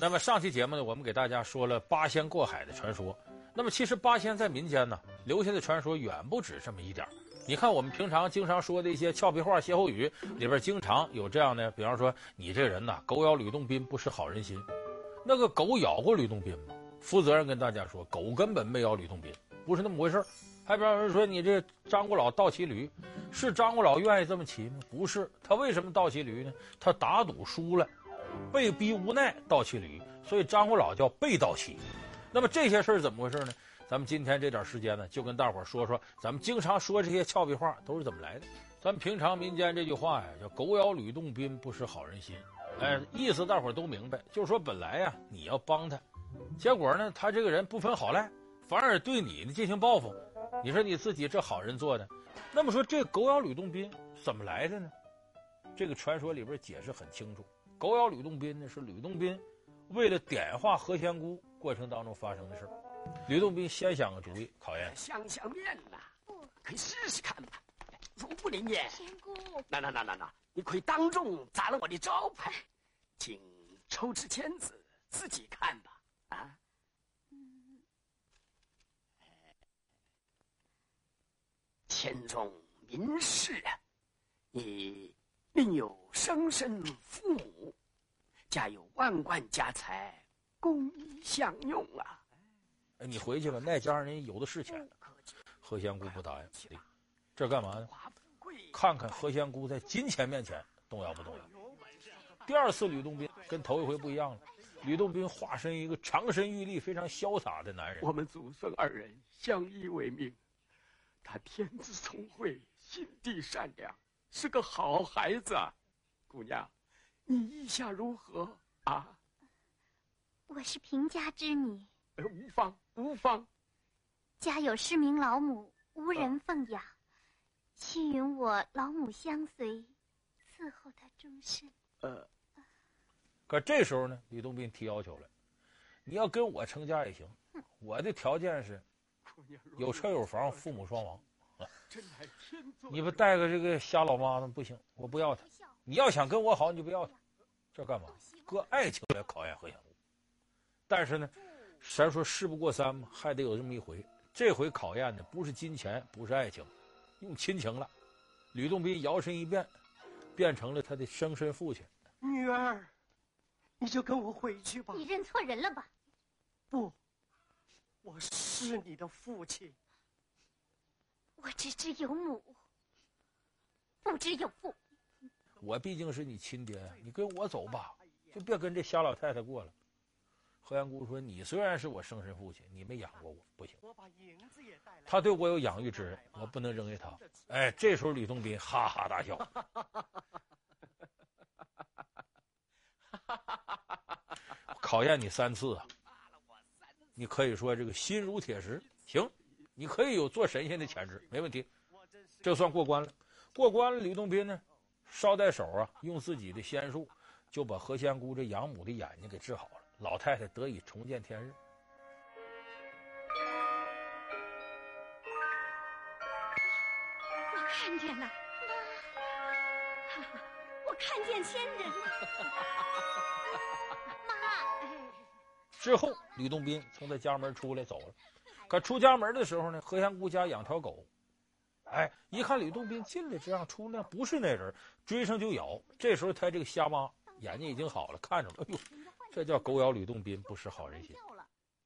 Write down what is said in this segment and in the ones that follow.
那么上期节目呢，我们给大家说了八仙过海的传说。那么其实八仙在民间呢留下的传说远不止这么一点。你看我们平常经常说的一些俏皮话、歇后语里边，经常有这样的，比方说你这人呐，狗咬吕洞宾，不识好人心。那个狗咬过吕洞宾吗？负责任跟大家说，狗根本没咬吕洞宾，不是那么回事儿。还比方说说你这张果老倒骑驴，是张果老愿意这么骑吗？不是，他为什么倒骑驴呢？他打赌输了。被逼无奈倒骑驴，所以张果老叫被倒骑。那么这些事儿怎么回事呢？咱们今天这点时间呢，就跟大伙儿说说，咱们经常说这些俏皮话都是怎么来的。咱们平常民间这句话呀，叫“狗咬吕洞宾，不识好人心”。哎，意思大伙儿都明白，就是说本来呀，你要帮他，结果呢，他这个人不分好赖，反而对你呢进行报复。你说你自己这好人做的，那么说这“狗咬吕洞宾”怎么来的呢？这个传说里边解释很清楚。狗咬吕洞宾呢，是吕洞宾为了点化何仙姑过程当中发生的事儿。吕洞宾先想个主意，考验想想面呐，可以试试看吧。如不灵验，仙姑，那那那那那，你可以当众砸了我的招牌，请抽支签子自己看吧。啊，嗯，签中明示啊，你。并有生身父母，家有万贯家财，供你享用啊！哎，你回去吧，那家人有的是钱。何仙姑不答应，这干嘛呢？看看何仙姑在金钱面前动摇不动摇。第二次吕洞宾跟头一回不一样了，吕洞宾化身一个长身玉立、非常潇洒的男人。我们祖孙二人相依为命，他天资聪慧，心地善良。是个好孩子，姑娘，你意下如何啊？我是贫家之女，无妨无妨。家有失明老母，无人奉养，请允我老母相随，伺候她终身。呃，可这时候呢，吕洞宾提要求了，你要跟我成家也行，我的条件是，有车有房，父母双亡。你不带个这个瞎老妈子不行，我不要他。你要想跟我好，你就不要他。这干嘛？搁爱情来考验何仙姑。但是呢，咱说事不过三嘛，还得有这么一回。这回考验的不是金钱，不是爱情，用亲情了。吕洞宾摇身一变，变成了他的生身父亲。女儿，你就跟我回去吧。你认错人了吧？不，我是你的父亲。我只知有母，不知有父。我毕竟是你亲爹，你跟我走吧，就别跟这瞎老太太过了。何仙姑说：“你虽然是我生身父亲，你没养过我，不行。他对我有养育之恩，我不能扔给他。”哎，这时候吕洞宾哈哈大笑，考验你三次啊！你可以说这个心如铁石，行。你可以有做神仙的潜质，没问题，这算过关了。过关了，吕洞宾呢，捎带手啊，用自己的仙术，就把何仙姑这养母的眼睛给治好了，老太太得以重见天日。我看见了，妈，我看见仙人了，妈。之后，吕洞宾从他家门出来走了。可出家门的时候呢，何仙姑家养条狗，哎，一看吕洞宾进来这样出来不是那人，追上就咬。这时候他这个瞎妈眼睛已经好了，看着了，哎呦，这叫狗咬吕洞宾，不识好人心。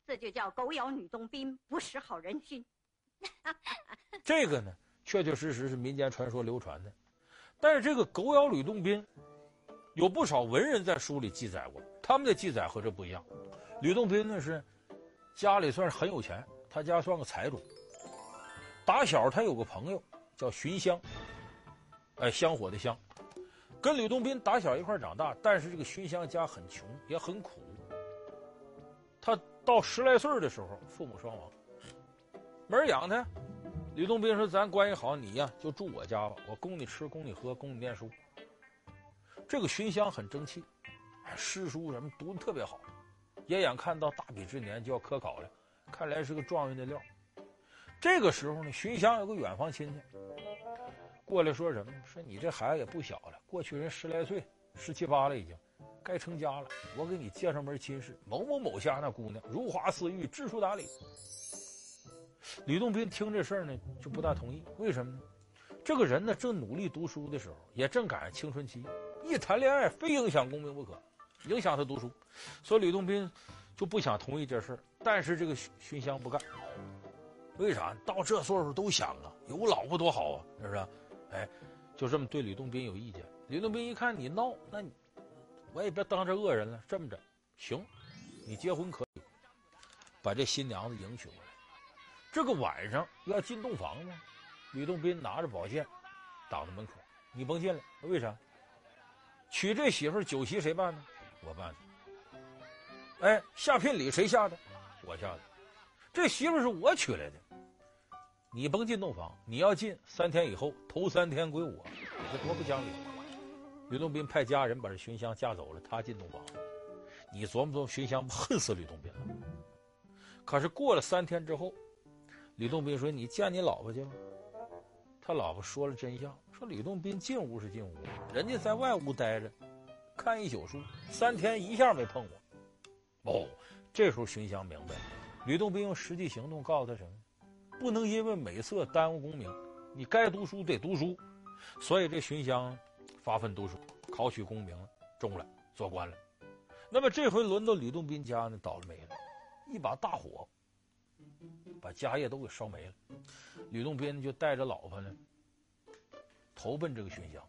这就叫狗咬吕洞宾，不识好人心。这个呢，确确实实是民间传说流传的，但是这个狗咬吕洞宾，有不少文人在书里记载过，他们的记载和这不一样。吕洞宾呢是家里算是很有钱。他家算个财主，打小他有个朋友叫寻香，哎，香火的香，跟吕洞宾打小一块长大，但是这个寻香家很穷，也很苦。他到十来岁的时候，父母双亡，没人养他。吕洞宾说：“咱关系好，你呀就住我家吧，我供你吃，供你喝，供你念书。”这个寻香很争气，诗书什么读的特别好，也眼看到大比之年就要科考了。看来是个状元的料。这个时候呢，寻香有个远房亲戚过来说什么？说你这孩子也不小了，过去人十来岁，十七八了已经，该成家了，我给你介绍门亲事，某某某家那姑娘如花似玉，知书达理。吕洞宾听这事儿呢，就不大同意。为什么呢？这个人呢，正努力读书的时候，也正赶上青春期，一谈恋爱非影响功名不可，影响他读书，所以吕洞宾就不想同意这事儿。但是这个熏香不干，为啥？到这岁数都想啊，有老婆多好啊，是不是？哎，就这么对吕洞宾有意见。吕洞宾一看你闹，那你我也别当这恶人了。这么着，行，你结婚可以，把这新娘子迎娶过来。这个晚上要进洞房吗？吕洞宾拿着宝剑挡在门口，你甭进来。为啥？娶这媳妇酒席谁办呢？我办的。哎，下聘礼谁下的？我下的。这媳妇是我娶来的，你甭进洞房。你要进，三天以后头三天归我。你这多不讲理！吕洞宾派家人把这寻香架走了，他进洞房。你琢磨琢磨，寻香恨死吕洞宾了。可是过了三天之后。吕洞宾说：“你见你老婆去吗？”他老婆说了真相，说吕洞宾进屋是进屋，人家在外屋待着，看一宿书，三天一下没碰我。哦，这时候荀襄明白，吕洞宾用实际行动告诉他什么？不能因为美色耽误功名，你该读书得读书。所以这荀襄发奋读书，考取功名了，中了，做官了。那么这回轮到吕洞宾家呢，倒了霉了，一把大火。把家业都给烧没了，吕洞宾就带着老婆呢，投奔这个荀襄。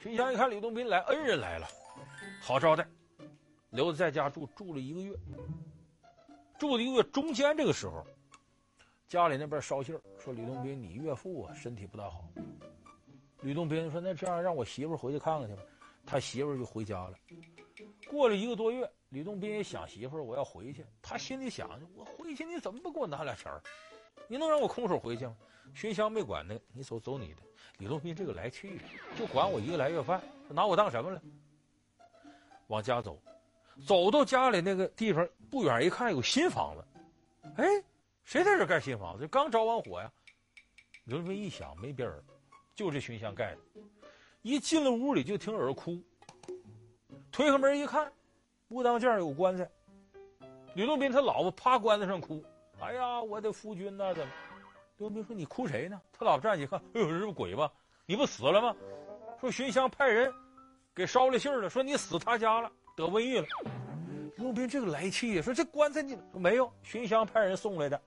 荀襄一看吕洞宾来，恩人来了，好招待，留在家住，住了一个月。住了一个月，中间这个时候，家里那边捎信说吕洞宾你岳父啊身体不大好。吕洞宾说那这样让我媳妇回去看看去吧，他媳妇就回家了。过了一个多月。吕洞宾也想媳妇，我要回去。他心里想，我回去你怎么不给我拿俩钱儿？你能让我空手回去吗？荀襄没管那个，你走走你的。吕洞宾这个来气，就管我一个来月饭，拿我当什么了？往家走，走到家里那个地方不远一看有新房子，哎，谁在这盖新房子？刚着完火呀！吕洞宾一想没别人，就这荀襄盖的。一进了屋里就听有人哭，推开门一看。屋当间有棺材，吕洞宾他老婆趴棺材上哭，哎呀，我的夫君呐，怎么？吕洞宾说：“你哭谁呢？”他老婆站起看，哎呦，这是不鬼吧？你不死了吗？说寻香派人给捎了信了，说你死他家了，得瘟疫了。吕洞宾这个来气呀，说这棺材你没有？寻香派人送来的，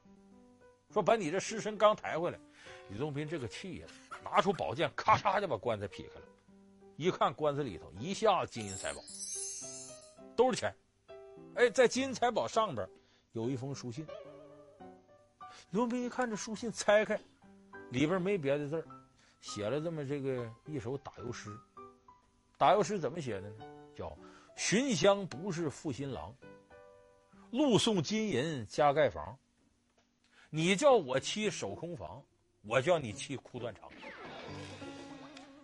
说把你这尸身刚抬回来。李宗斌这个气呀，拿出宝剑，咔嚓就把棺材劈开了，一看棺材里头一下子金银财宝。都是钱，哎，在金银财宝上边有一封书信。刘斌一看这书信，拆开，里边没别的字儿，写了这么这个一首打油诗。打油诗怎么写的呢？叫“寻香不是负心郎，路送金银加盖房。你叫我妻守空房，我叫你妻哭断肠。”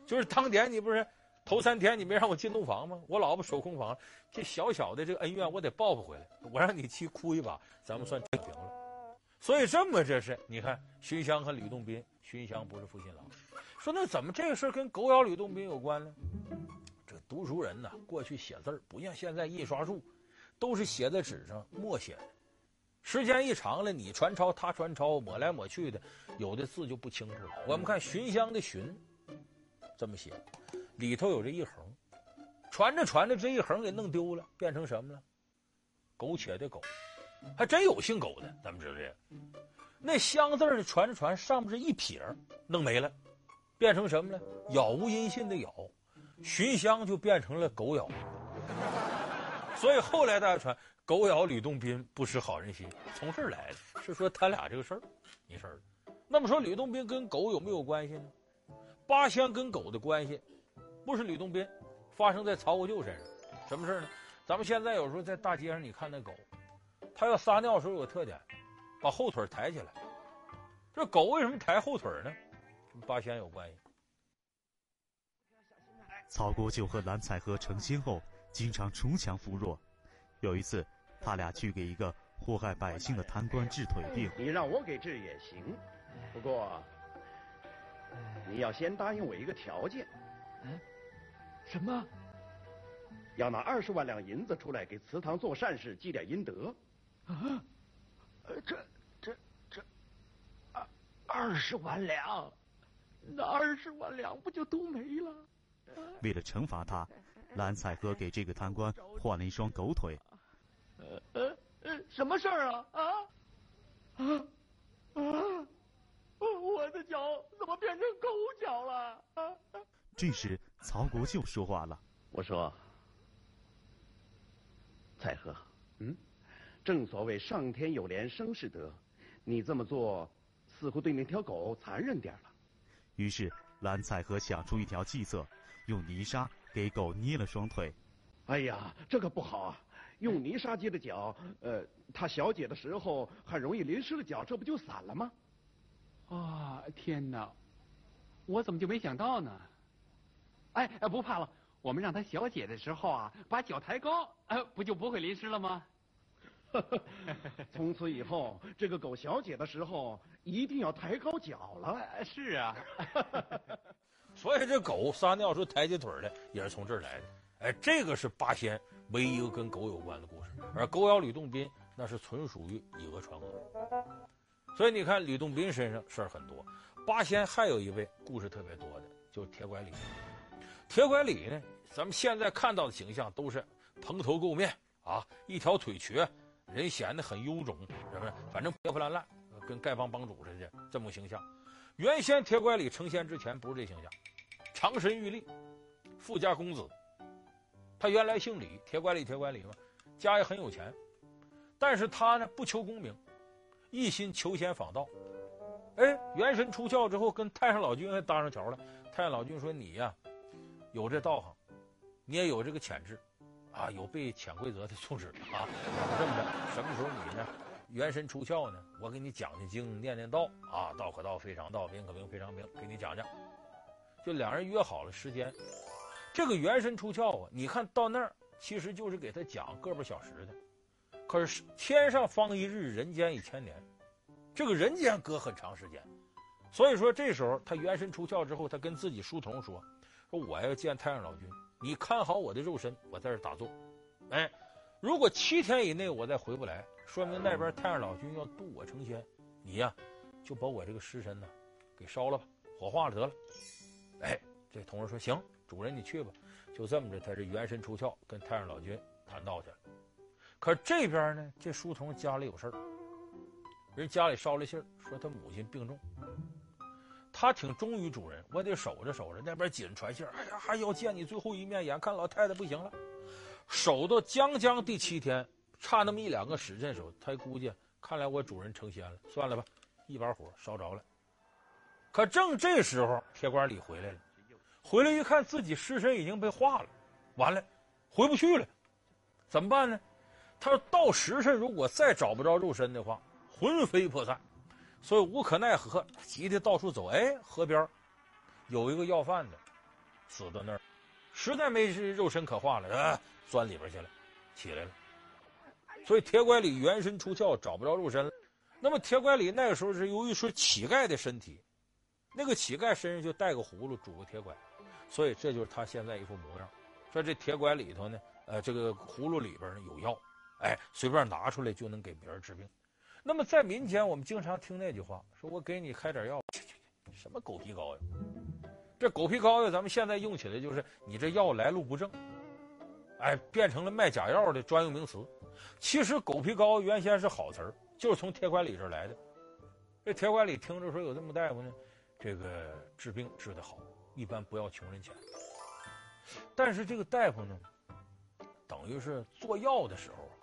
就是当年你不是。头三天你没让我进洞房吗？我老婆守空房，这小小的这个恩怨我得报复回来。我让你妻哭一把，咱们算平了。所以这么这是，你看寻香和吕洞宾，寻香不是负心郎。说那怎么这个事跟狗咬吕洞宾有关呢？读书人呢，过去写字不像现在印刷术，都是写在纸上默写的。时间一长了，你传抄他传抄，抹来抹去的，有的字就不清楚了。我们看寻香的寻，这么写。里头有这一横，传着传着，这一横给弄丢了，变成什么了？苟且的苟，还真有姓苟的，咱们知道这个。那香字呢？传着传，上面是一撇，弄没了，变成什么了？杳无音信的杳，寻香就变成了狗咬。所以后来大家传狗咬吕洞宾不识好人心，从这儿来的，是说他俩这个事儿，没事儿。那么说吕洞宾跟狗有没有关系呢？八仙跟狗的关系。不是吕洞宾，发生在曹国舅身上，什么事呢？咱们现在有时候在大街上，你看那狗，它要撒尿的时候有个特点，把后腿抬起来。这狗为什么抬后腿呢？跟八仙有关系。曹国舅和蓝采和成亲后，经常锄强扶弱。有一次，他俩去给一个祸害百姓的贪官治腿病。你让我给治也行，不过你要先答应我一个条件。嗯。什么？要拿二十万两银子出来给祠堂做善事，积点阴德。啊，这这这，二二十万两，那二十万两不就都没了？为了惩罚他，蓝采和给这个贪官换了一双狗腿。呃呃呃，什么事儿啊？啊啊啊！我的脚怎么变成狗脚了？啊！这时，曹国舅说话了：“我说，采和，嗯，正所谓上天有怜，生是德，你这么做似乎对那条狗残忍点了。”于是，蓝采和想出一条计策，用泥沙给狗捏了双腿。哎呀，这可不好啊！用泥沙接的脚，呃，他小解的时候很容易淋湿了脚，这不就散了吗？啊，天哪！我怎么就没想到呢？哎，不怕了，我们让他小解的时候啊，把脚抬高，呃，不就不会淋湿了吗？从此以后，这个狗小解的时候一定要抬高脚了。是啊，所以这狗撒尿时抬起腿来也是从这儿来的。哎，这个是八仙唯一一个跟狗有关的故事，而狗咬吕洞宾那是纯属于以讹传讹。所以你看，吕洞宾身上事儿很多。八仙还有一位故事特别多的，就是铁拐李。铁拐李呢，咱们现在看到的形象都是蓬头垢面啊，一条腿瘸，人显得很臃肿，是不是？反正破破烂烂，跟丐帮帮主似的这么个形象。原先铁拐李成仙之前不是这形象，长身玉立，富家公子。他原来姓李，铁拐李，铁拐李嘛，家也很有钱，但是他呢不求功名。一心求仙访道，哎，元神出窍之后，跟太上老君还搭上桥了。太上老君说：“你呀，有这道行，你也有这个潜质，啊，有被潜规则的素质啊。这么着，什么时候你呢，元神出窍呢？我给你讲讲经，念念道啊，道可道非常道，名可名非常名，给你讲讲。就两人约好了时间。这个元神出窍啊，你看到那儿，其实就是给他讲个把小时的。”可是天上方一日，人间一千年，这个人间隔很长时间，所以说这时候他元神出窍之后，他跟自己书童说：“说我要见太上老君，你看好我的肉身，我在这打坐。哎，如果七天以内我再回不来，说明那边太上老君要渡我成仙，你呀就把我这个尸身呢给烧了吧，火化了得了。”哎，这同事说：“行，主人你去吧。”就这么着，他是元神出窍，跟太上老君谈道去了。可这边呢，这书童家里有事儿，人家里捎了信儿说他母亲病重，他挺忠于主人，我得守着守着。那边紧传信儿，哎呀，还要见你最后一面，眼看老太太不行了，守到将将第七天，差那么一两个时辰时候，他估计看来我主人成仙了，算了吧，一把火烧着了。可正这时候，铁拐李回来了，回来一看自己尸身已经被化了，完了，回不去了，怎么办呢？他说到时辰，如果再找不着肉身的话，魂飞魄散，所以无可奈何，急得到处走。哎，河边有一个要饭的，死在那儿，实在没肉身可化了，啊，钻里边去了，起来了。所以铁拐李元神出窍，找不着肉身了。那么铁拐李那个时候是由于是乞丐的身体，那个乞丐身上就带个葫芦，拄个铁拐，所以这就是他现在一副模样。说这铁拐里头呢，呃，这个葫芦里边呢有药。哎，随便拿出来就能给别人治病。那么在民间，我们经常听那句话，说我给你开点药，什么狗皮膏药？这狗皮膏药，咱们现在用起来就是你这药来路不正，哎，变成了卖假药的专用名词。其实狗皮膏原先是好词儿，就是从铁拐李这来的。这铁拐李听着说有这么大夫呢，这个治病治得好，一般不要穷人钱。但是这个大夫呢，等于是做药的时候啊。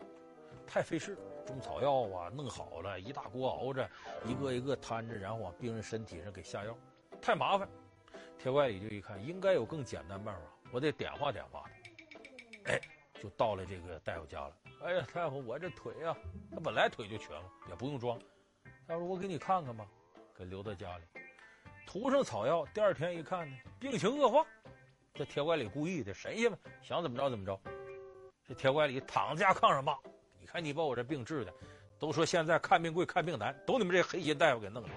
太费事，中草药啊，弄好了，一大锅熬着，一个一个摊着，然后往病人身体上给下药，太麻烦。铁拐李就一看，应该有更简单办法，我得点化点化他。哎，就到了这个大夫家了。哎呀，大夫，我这腿啊，他本来腿就瘸了，也不用装。他说：“我给你看看吧，给留在家里，涂上草药。第二天一看呢，病情恶化。这铁拐李故意的，神仙嘛，想怎么着怎么着。这铁拐李躺在家炕上骂。”你看你把我这病治的，都说现在看病贵看病难，都你们这黑心大夫给弄的。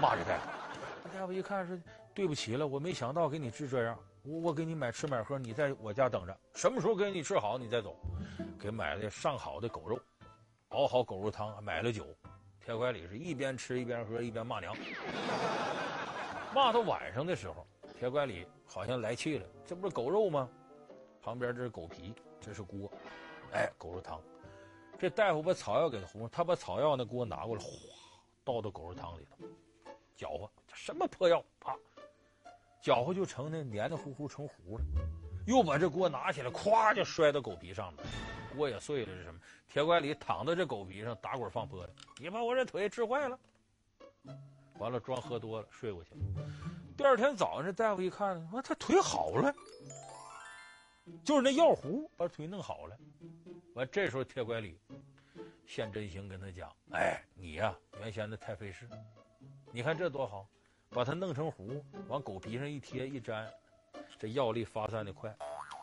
骂这大夫，大夫一看说：“对不起了，我没想到给你治这样，我我给你买吃买喝，你在我家等着，什么时候给你吃好，你再走。给买了上好的狗肉，熬好狗肉汤，买了酒。铁拐李是一边吃一边喝一边骂娘，骂到晚上的时候，铁拐李好像来气了，这不是狗肉吗？旁边这是狗皮，这是锅，哎，狗肉汤。这大夫把草药给他糊，他把草药那锅拿过来，哗，倒到狗肉汤里头，搅和，这什么破药？啪！搅和就成那黏黏糊糊成糊了，又把这锅拿起来，咵就摔到狗皮上了，锅也碎了。是什么？铁拐李躺在这狗皮上打滚放泼的，你把我这腿治坏了。完了，装喝多了睡过去了。第二天早上，这大夫一看，说他腿好了，就是那药糊把腿弄好了。完，这时候铁拐李现真形跟他讲：“哎，你呀、原先的太费事，你看这多好。”把它弄成糊，往狗皮上一贴一粘，这药力发散的快，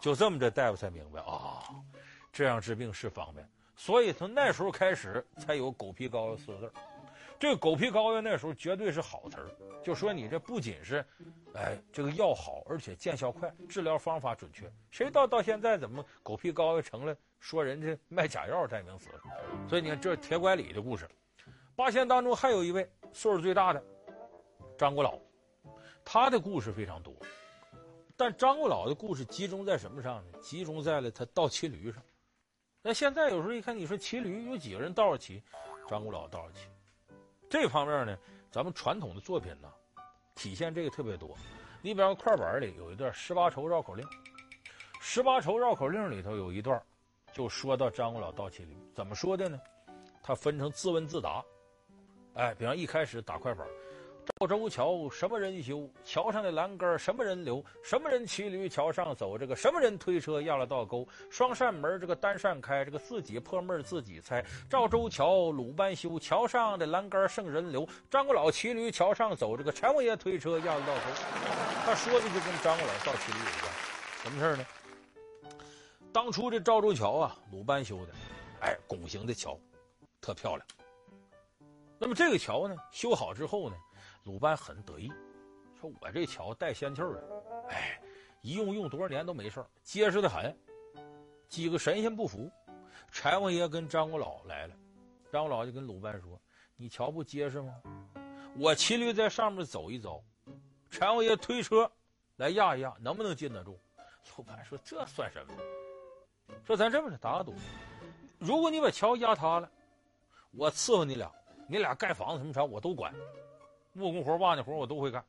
就这么着大夫才明白啊、这样治病是方便，所以从那时候开始才有狗皮膏药四个字。这个狗皮膏药那时候绝对是好词儿，就说你这不仅是，哎，这个药好，而且见效快，治疗方法准确。谁到到现在怎么狗皮膏药成了说人家卖假药代名词？所以你看这铁拐李的故事，八仙当中还有一位岁数最大的。张果老，他的故事非常多，但张果老的故事集中在什么上呢？集中在了他倒骑驴上。那现在有时候一看，你说骑驴有几个人倒着骑？张果老倒着骑。这方面呢，咱们传统的作品呢，体现这个特别多。你比方快板里有一段《十八愁绕口令》，《十八愁绕口令》里头有一段，就说到张果老倒骑驴，怎么说的呢？他分成自问自答。哎，比方一开始打快板。赵州桥什么人修？桥上的栏杆什么人留？什么人骑驴桥上走？这个什么人推车压了道沟？双扇门这个单扇开，这个自己破闷自己猜。赵州桥鲁班修，桥上的栏杆剩人留。张国老骑驴桥上走，这个柴王爷推车压了道沟。他说的就跟张国老倒骑驴有关。什么事呢？当初这赵州桥啊，鲁班修的，哎，拱形的桥，特漂亮。那么这个桥呢，修好之后呢？鲁班很得意，说：“我这桥带仙气儿的，哎，一用用多少年都没事，结实的很。”几个神仙不服，柴王爷跟张果老来了，张果老就跟鲁班说：“你桥不结实吗？我骑驴在上面走一走，柴王爷推车来压一压，能不能禁得住？”鲁班说：“这算什么？说咱这么着打个赌，如果你把桥压塌了，我伺候你俩，你俩盖房子什么啥我都管。”木工活、瓦匠活我都会干，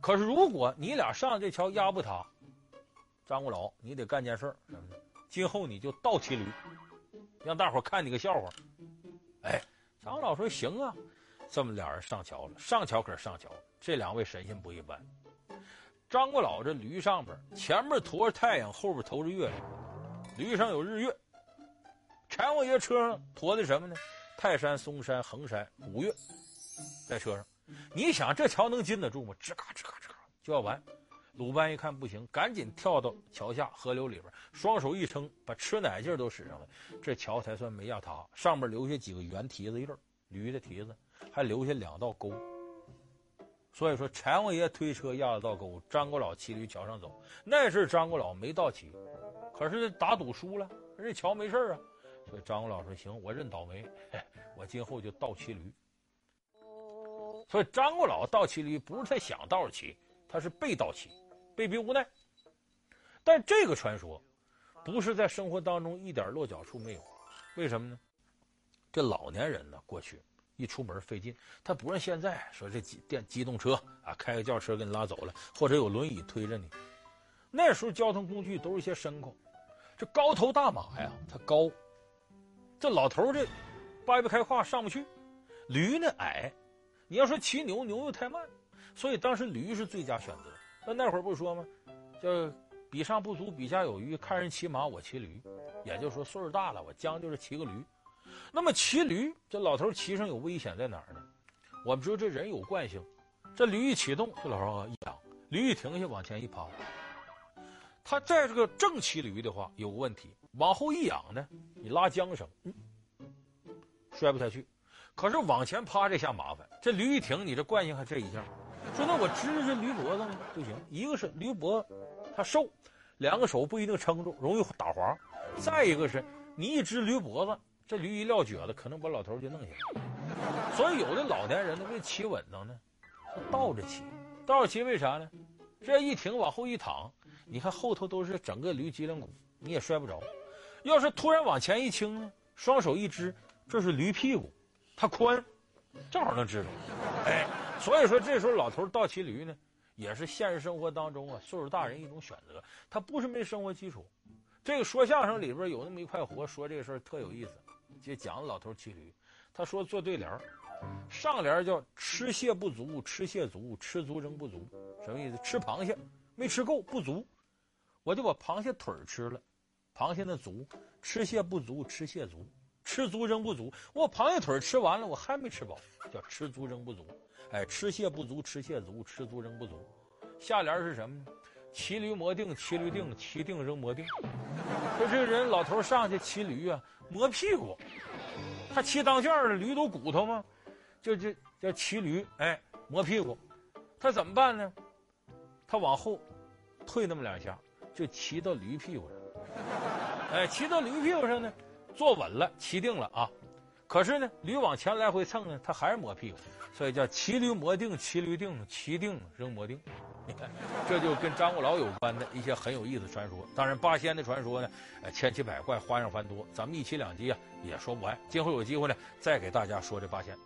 可是如果你俩上这桥压不塌，张国老，你得干件事儿，今后你就倒骑驴，让大伙看你个笑话。哎，张果老说行啊，这么俩人上桥了，上桥可是上桥，这两位神仙不一般。张国老这驴上边，前面驮着太阳，后边投着月亮，驴上有日月。柴王爷车上驮的什么呢？泰山、嵩山、衡山、古月，在车上。你想这桥能禁得住吗？吱嘎吱嘎吱嘎就要完。鲁班一看不行，赶紧跳到桥下河流里边，双手一撑，把吃奶劲都使上了，这桥才算没压塌。上面留下几个圆蹄子印儿，驴的蹄子，还留下两道沟。所以说，柴王爷推车压了道沟，张果老骑驴桥上走。那阵张果老没倒骑，可是打赌输了，这桥没事啊。所以张果老说：“行，我认倒霉，我今后就倒骑驴。”所以张果老倒骑驴不是他想倒着骑，他是被倒骑，被逼无奈。但这个传说不是在生活当中一点落脚处没有，为什么呢？这老年人呢，过去一出门费劲，他不像现在说这机电机动车啊，开个轿车给你拉走了，或者有轮椅推着你。那时候交通工具都是一些牲口，这高头大马呀，它高，这老头这掰不开胯上不去，驴呢矮。你要说骑牛，牛又太慢，所以当时驴是最佳选择。那那会儿不说吗？叫比上不足，比下有余。看人骑马，我骑驴，也就是说岁数大了，我将就是骑个驴。那么骑驴，这老头骑上有危险在哪儿呢？我们说这人有惯性，这驴一启动，这老头一仰，驴一停下，往前一趴。他在这个正骑驴的话，有个问题，往后一仰呢，你拉缰绳，摔不下去。可是往前趴这下麻烦，这驴一停，你这惯性还这一下，说那我支着这驴脖子呢？不行，一个是驴脖它瘦，两个手不一定撑住，容易打滑。再一个是，你一支驴脖子，这驴一撂蹶子，可能把老头就弄下来。所以有的老年人呢，为骑稳当呢，他倒着骑。倒着骑为啥呢？这一挺往后一躺，你看后头都是整个驴脊梁骨，你也摔不着。要是突然往前一倾呢，双手一支，这是驴屁股，它宽，正好能支住。哎，所以说这时候老头倒骑驴呢，也是现实生活当中啊，岁数大人一种选择。他不是没生活基础。这个说相声里边有那么一块活，说这个事儿特有意思，就讲老头骑驴。他说做对联上联叫吃蟹不足，吃蟹足，吃足仍不足，什么意思？吃螃蟹没吃够，不足，我就把螃蟹腿儿吃了，螃蟹的足；吃蟹不足，吃蟹足，吃足仍不足。我螃蟹腿吃完了，我还没吃饱，叫吃足仍不足。哎，吃蟹不足，吃蟹足，吃足仍不足。下联是什么呢？骑驴磨腚，骑驴腚，骑腚扔磨腚。说这个人老头上去骑驴啊，磨屁股。他骑当圈的驴都骨头吗？就就叫骑驴，哎，磨屁股。他怎么办呢？他往后退那么两下，就骑到驴屁股上。哎，骑到驴屁股上呢，坐稳了，骑定了啊。可是呢，驴往前来回蹭呢，它还是磨屁股，所以叫骑驴磨腚，骑驴腚，骑腚扔磨腚。你看，这就跟张果老有关的一些很有意思传说。当然，八仙的传说呢，呃，千奇百怪，花样繁多。咱们一期两集啊，也说不完。今后有机会呢，再给大家说这八仙。